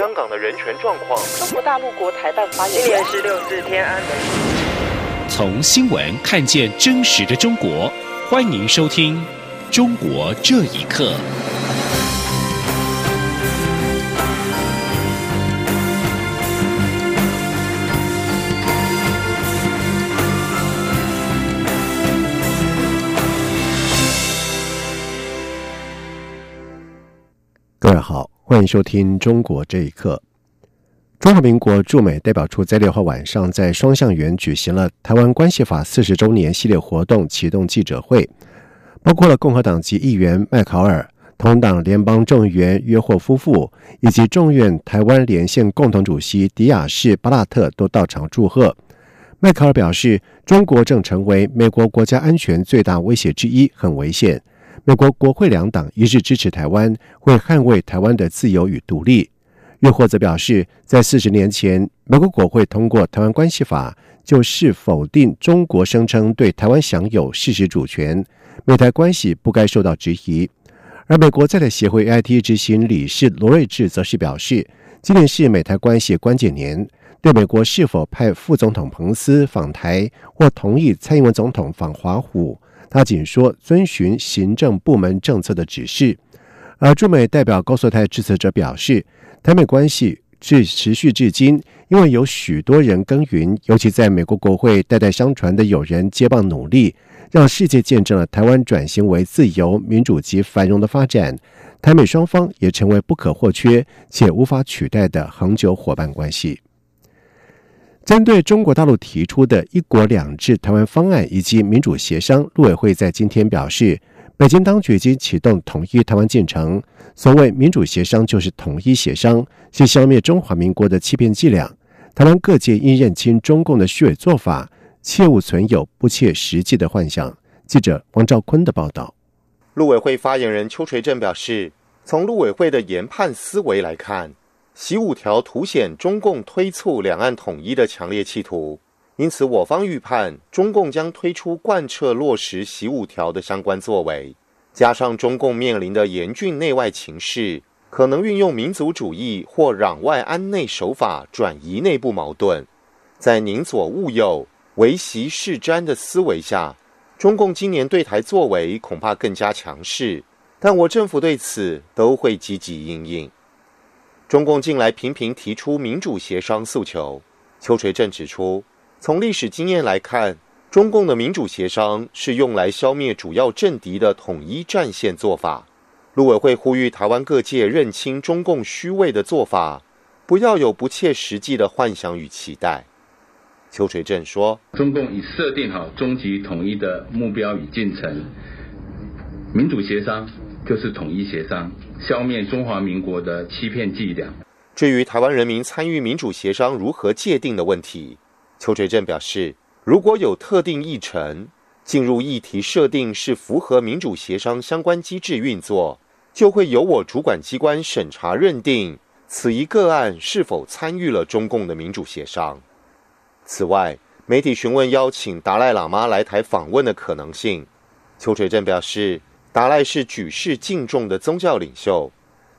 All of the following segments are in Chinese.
香港的人权状况。中国大陆国台办发言人。今年是六四天安门。从新闻看见真实的中国，欢迎收听《中国这一刻》。各位好，欢迎收听《中国这一刻》。中华民国驻美代表处在六号晚上在双向园举行了《台湾关系法》四十周年系列活动启动记者会，包括了共和党籍议员麦考尔、同党联邦众议员约霍夫妇以及众院台湾连线共同主席迪亚士巴拉特都到场祝贺。麦考尔表示，中国正成为美国国家安全最大威胁之一，很危险。美国国会两党一致支持台湾，会捍卫台湾的自由与独立。又或则表示，在四十年前，美国国会通过《台湾关系法》，就是否定中国声称对台湾享有事实主权，美台关系不该受到质疑。而美国在台协会 IT 执行理事罗瑞智则是表示，今年是美台关系关键年，对美国是否派副总统彭斯访台，或同意蔡英文总统访华府。他仅说遵循行政部门政策的指示，而驻美代表高素泰致辞者表示，台美关系至持续至今，因为有许多人耕耘，尤其在美国国会代代相传的友人接棒努力，让世界见证了台湾转型为自由、民主及繁荣的发展。台美双方也成为不可或缺且无法取代的恒久伙伴关系。针对中国大陆提出的一国两制台湾方案以及民主协商，陆委会在今天表示，北京当局已经启动统一台湾进程。所谓民主协商，就是统一协商，是消灭中华民国的欺骗伎俩。台湾各界应认清中共的虚伪做法，切勿存有不切实际的幻想。记者王兆坤的报道。陆委会发言人邱垂正表示，从陆委会的研判思维来看。习五条凸显中共推促两岸统一的强烈企图，因此我方预判中共将推出贯彻落实习五条的相关作为。加上中共面临的严峻内外情势，可能运用民族主义或攘外安内手法转移内部矛盾。在宁左勿右、唯习是瞻的思维下，中共今年对台作为恐怕更加强势。但我政府对此都会积极应应。中共近来频频提出民主协商诉求，邱垂正指出，从历史经验来看，中共的民主协商是用来消灭主要政敌的统一战线做法。陆委会呼吁台湾各界认清中共虚伪的做法，不要有不切实际的幻想与期待。邱垂正说：“中共已设定好终极统一的目标与进程，民主协商。”就是统一协商，消灭中华民国的欺骗伎俩。至于台湾人民参与民主协商如何界定的问题，邱垂正表示，如果有特定议程进入议题设定是符合民主协商相关机制运作，就会由我主管机关审查认定此一个案是否参与了中共的民主协商。此外，媒体询问邀请达赖喇嘛来台访问的可能性，邱垂正表示。达赖是举世敬重的宗教领袖，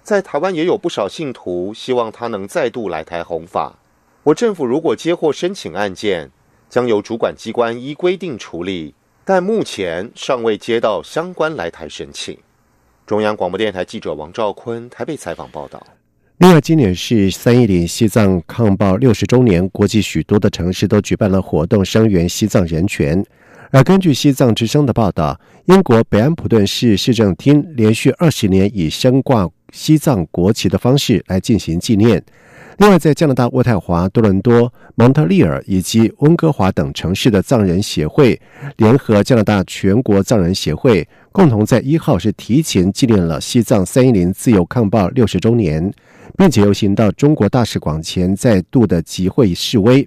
在台湾也有不少信徒希望他能再度来台弘法。我政府如果接获申请案件，将由主管机关依规定处理，但目前尚未接到相关来台申请。中央广播电台记者王兆坤台北采访报道。另外，今年是三一零西藏抗暴六十周年，国际许多的城市都举办了活动，声援西藏人权。而根据西藏之声的报道，英国北安普顿市市政厅连续二十年以升挂西藏国旗的方式来进行纪念。另外，在加拿大渥太华、多伦多、蒙特利尔以及温哥华等城市的藏人协会联合加拿大全国藏人协会，共同在一号是提前纪念了西藏三一零自由抗暴六十周年，并且游行到中国大使馆前再度的集会示威。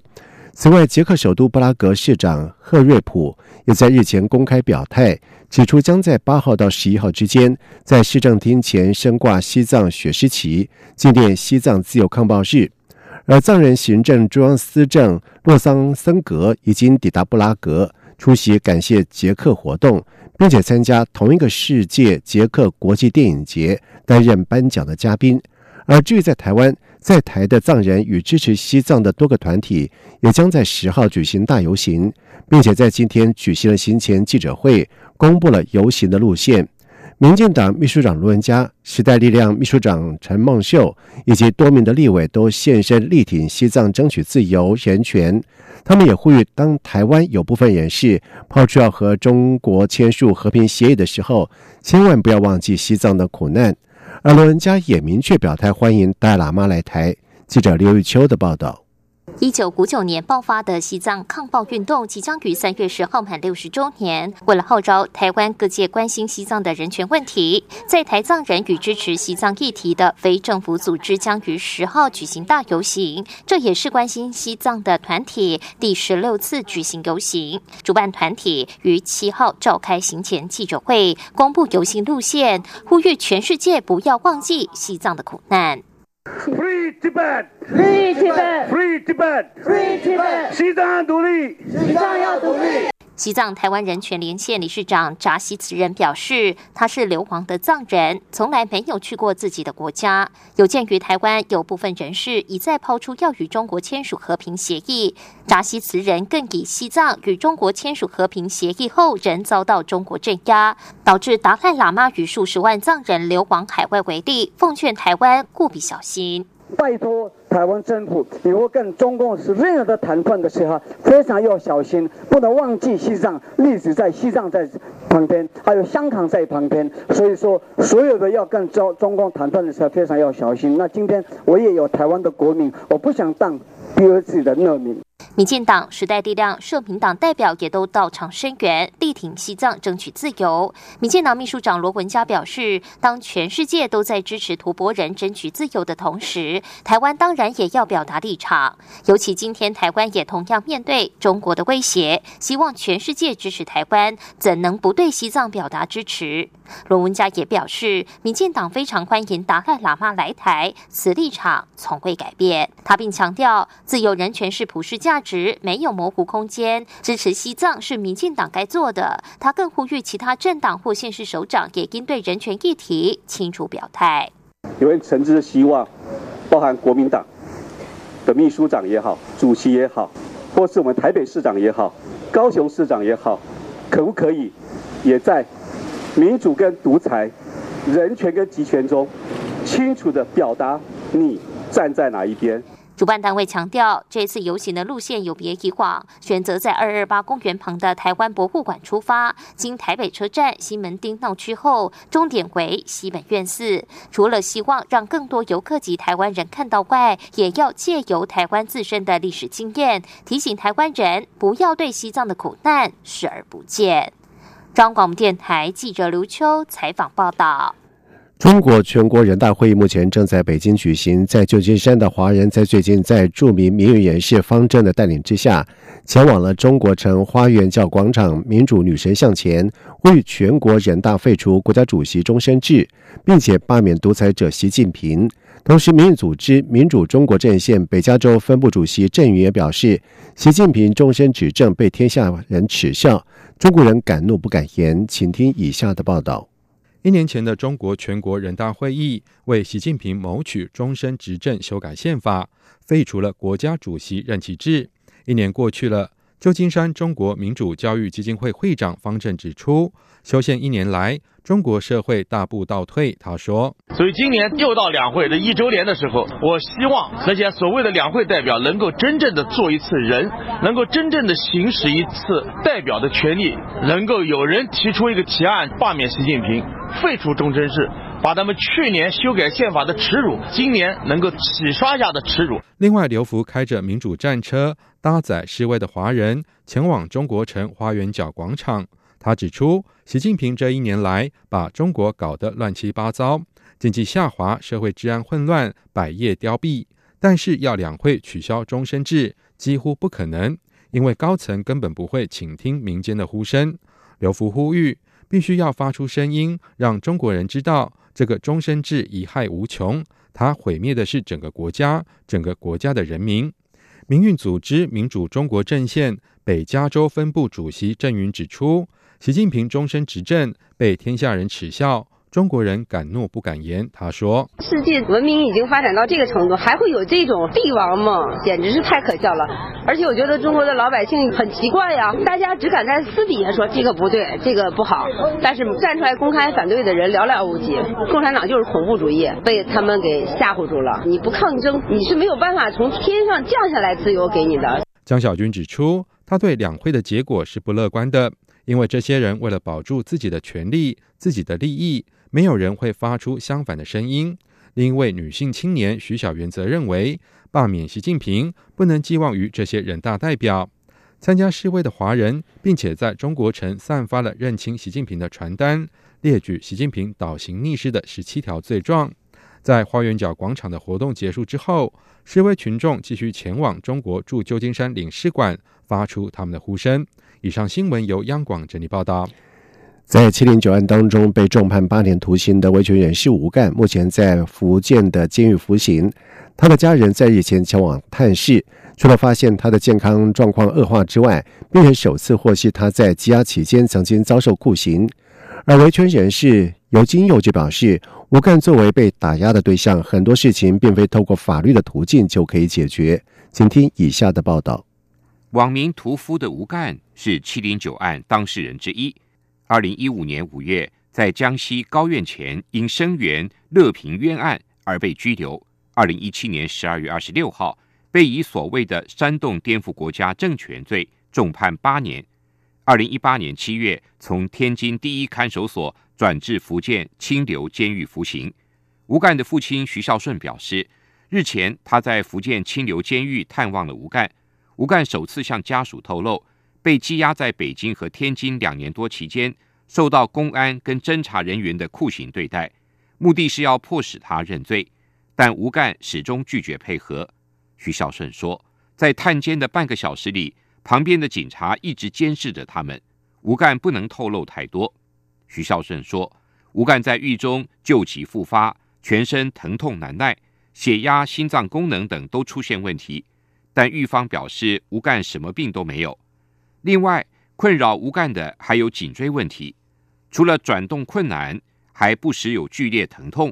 此外，捷克首都布拉格市长赫瑞普也在日前公开表态，指出将在八号到十一号之间在市政厅前升挂西藏雪狮旗，纪念西藏自由抗暴日。而藏人行政中央司政洛桑森格已经抵达布拉格，出席感谢捷克活动，并且参加同一个世界捷克国际电影节，担任颁奖的嘉宾。而至于在台湾，在台的藏人与支持西藏的多个团体，也将在十号举行大游行，并且在今天举行了行前记者会，公布了游行的路线。民进党秘书长卢文嘉、时代力量秘书长陈梦秀以及多名的立委都现身力挺西藏争取自由人权。他们也呼吁，当台湾有部分人士抛出要和中国签署和平协议的时候，千万不要忘记西藏的苦难。而罗文嘉也明确表态欢迎大喇嘛来台。记者刘玉秋的报道。一九五九年爆发的西藏抗暴运动即将于三月十号满六十周年。为了号召台湾各界关心西藏的人权问题，在台藏人与支持西藏议题的非政府组织将于十号举行大游行。这也是关心西藏的团体第十六次举行游行。主办团体于七号召开行前记者会，公布游行路线，呼吁全世界不要忘记西藏的苦难。Free Tibet! Free Tibet! Free Tibet! Free Tibet! 西藏独立！西藏要独立！西藏台湾人权连线理事长扎西慈人表示，他是流亡的藏人，从来没有去过自己的国家。有鉴于台湾有部分人士一再抛出要与中国签署和平协议，扎西慈人更以西藏与中国签署和平协议后仍遭到中国镇压，导致达赖喇嘛与数十万藏人流亡海外为例，奉劝台湾务必小心。拜托台湾政府，以后跟中共是任何的谈判的时候，非常要小心，不能忘记西藏历史在西藏在旁边，还有香港在旁边。所以说，所有的要跟中中共谈判的时候，非常要小心。那今天我也有台湾的国民，我不想当第二次的难民。民进党、时代力量、社民党代表也都到场声援，力挺西藏争取自由。民进党秘书长罗文嘉表示，当全世界都在支持图博人争取自由的同时，台湾当然也要表达立场。尤其今天台湾也同样面对中国的威胁，希望全世界支持台湾，怎能不对西藏表达支持？罗文嘉也表示，民进党非常欢迎达赖喇嘛来台，此立场从未改变。他并强调，自由人权是普世价值。值没有模糊空间，支持西藏是民进党该做的。他更呼吁其他政党或县市首长也应对人权议题清楚表态。有人诚挚的希望，包含国民党的秘书长也好，主席也好，或是我们台北市长也好，高雄市长也好，可不可以也在民主跟独裁、人权跟集权中，清楚的表达你站在哪一边？主办单位强调，这次游行的路线有别以往，选择在二二八公园旁的台湾博物馆出发，经台北车站、西门町闹区后，终点为西本院寺。除了希望让更多游客及台湾人看到外，也要借由台湾自身的历史经验，提醒台湾人不要对西藏的苦难视而不见。中广电台记者刘秋采访报道。中国全国人大会议目前正在北京举行，在旧金山的华人在最近在著名名誉人士方正的带领之下，前往了中国城花园教广场民主女神像前，呼吁全国人大废除国家主席终身制，并且罢免独裁者习近平。同时，民运组织民主中国阵线北加州分部主席郑云也表示，习近平终身执政被天下人耻笑，中国人敢怒不敢言。请听以下的报道。一年前的中国全国人大会议为习近平谋取终身执政修改宪法，废除了国家主席任期制。一年过去了，旧金山中国民主教育基金会会长方正指出，修宪一年来。中国社会大步倒退，他说。所以今年又到两会的一周年的时候，我希望那些所谓的两会代表能够真正的做一次人，能够真正的行使一次代表的权利，能够有人提出一个提案罢免习近平，废除终身制，把他们去年修改宪法的耻辱，今年能够洗刷下的耻辱。另外，刘福开着民主战车搭载示威的华人前往中国城花园角广场。他指出，习近平这一年来把中国搞得乱七八糟，经济下滑，社会治安混乱，百业凋敝。但是要两会取消终身制几乎不可能，因为高层根本不会倾听民间的呼声。刘福呼吁，必须要发出声音，让中国人知道这个终身制贻害无穷，它毁灭的是整个国家，整个国家的人民。民运组织民主中国阵线北加州分部主席郑云指出。习近平终身执政被天下人耻笑，中国人敢怒不敢言。他说：“世界文明已经发展到这个程度，还会有这种帝王梦？简直是太可笑了！而且我觉得中国的老百姓很奇怪呀，大家只敢在私底下说这个不对，这个不好，但是站出来公开反对的人寥寥无几。共产党就是恐怖主义，被他们给吓唬住了。你不抗争，你是没有办法从天上降下来自由给你的。”江小军指出，他对两会的结果是不乐观的，因为这些人为了保住自己的权利、自己的利益，没有人会发出相反的声音。另一位女性青年徐小媛则认为，罢免习近平不能寄望于这些人大代表。参加示威的华人，并且在中国城散发了认清习近平的传单，列举习近平倒行逆施的十七条罪状。在花园角广场的活动结束之后，示威群众继续前往中国驻旧金山领事馆，发出他们的呼声。以上新闻由央广整理报道。在七零九案当中被重判八年徒刑的维权人士吴干，目前在福建的监狱服刑。他的家人在日前前往探视，除了发现他的健康状况恶化之外，并且首次获悉他在羁押期间曾经遭受酷刑。而维权人士尤金佑就表示，吴干作为被打压的对象，很多事情并非透过法律的途径就可以解决。请听以下的报道：网名“屠夫”的吴干是七零九案当事人之一。二零一五年五月，在江西高院前因声援乐平冤案而被拘留。二零一七年十二月二十六号，被以所谓的煽动颠覆国家政权罪重判八年。二零一八年七月，从天津第一看守所转至福建清流监狱服刑。吴干的父亲徐孝顺表示，日前他在福建清流监狱探望了吴干。吴干首次向家属透露，被羁押在北京和天津两年多期间，受到公安跟侦查人员的酷刑对待，目的是要迫使他认罪，但吴干始终拒绝配合。徐孝顺说，在探监的半个小时里。旁边的警察一直监视着他们，吴干不能透露太多。徐孝顺说，吴干在狱中旧疾复发，全身疼痛难耐，血压、心脏功能等都出现问题，但狱方表示吴干什么病都没有。另外，困扰吴干的还有颈椎问题，除了转动困难，还不时有剧烈疼痛，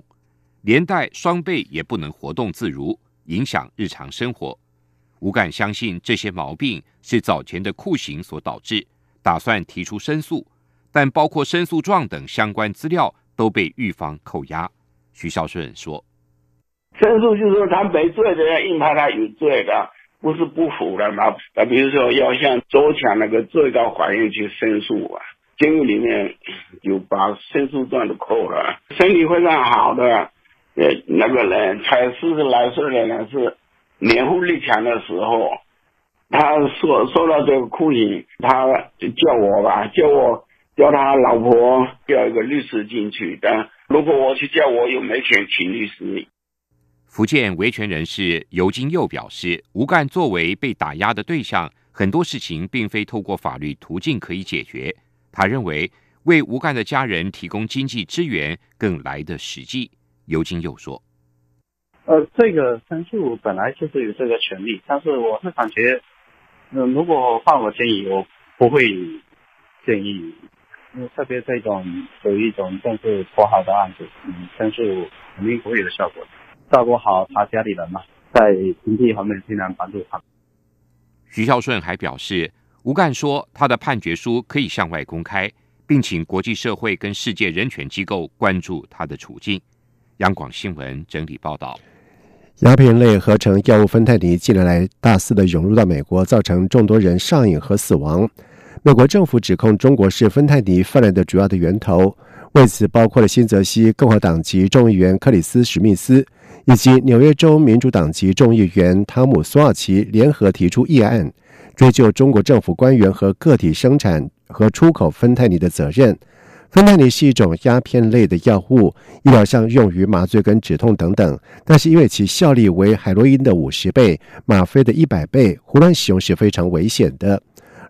连带双背也不能活动自如，影响日常生活。吴干相信这些毛病是早前的酷刑所导致，打算提出申诉，但包括申诉状等相关资料都被狱方扣押。徐孝顺说：“申诉就是说他没罪的要硬判他有罪的，不是不服的嘛？那比如说要向周强那个最高法院去申诉啊，监狱里面就把申诉状都扣了。身体非常好的，呃，那个人才四十来岁的人是。”年富力强的时候，他受受到这个酷刑，他叫我吧，叫我叫他老婆叫一个律师进去。但如果我去叫，我又没钱请律师。福建维权人士尤金佑表示，吴干作为被打压的对象，很多事情并非透过法律途径可以解决。他认为，为吴干的家人提供经济支援更来得实际。尤金佑说。呃，这个申诉本来就是有这个权利，但是我是感觉，嗯，如果换我建议，我不会建议，因为特别这种属于一种政治迫害的案子，嗯，申诉肯定不会有效果的。照顾好他家里人嘛，在经济方面尽量帮助他。徐孝顺还表示，吴干说他的判决书可以向外公开，并请国际社会跟世界人权机构关注他的处境。央广新闻整理报道。鸦片类合成药物芬太尼近年来大肆的涌入到美国，造成众多人上瘾和死亡。美国政府指控中国是芬太尼泛滥的主要的源头，为此，包括了新泽西共和党籍众议员克里斯·史密斯以及纽约州民主党籍众议员汤姆·索尔奇联合提出议案，追究中国政府官员和个体生产和出口芬太尼的责任。芬太尼是一种鸦片类的药物，医疗上用于麻醉跟止痛等等。但是因为其效力为海洛因的五十倍、吗啡的一百倍，胡乱使用是非常危险的。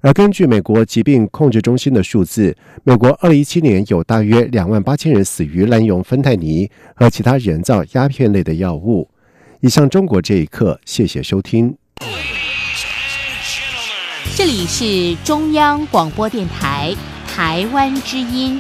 而根据美国疾病控制中心的数字，美国2017年有大约两万八千人死于滥用芬太尼和其他人造鸦片类的药物。以上中国这一刻，谢谢收听。这里是中央广播电台。台湾之音。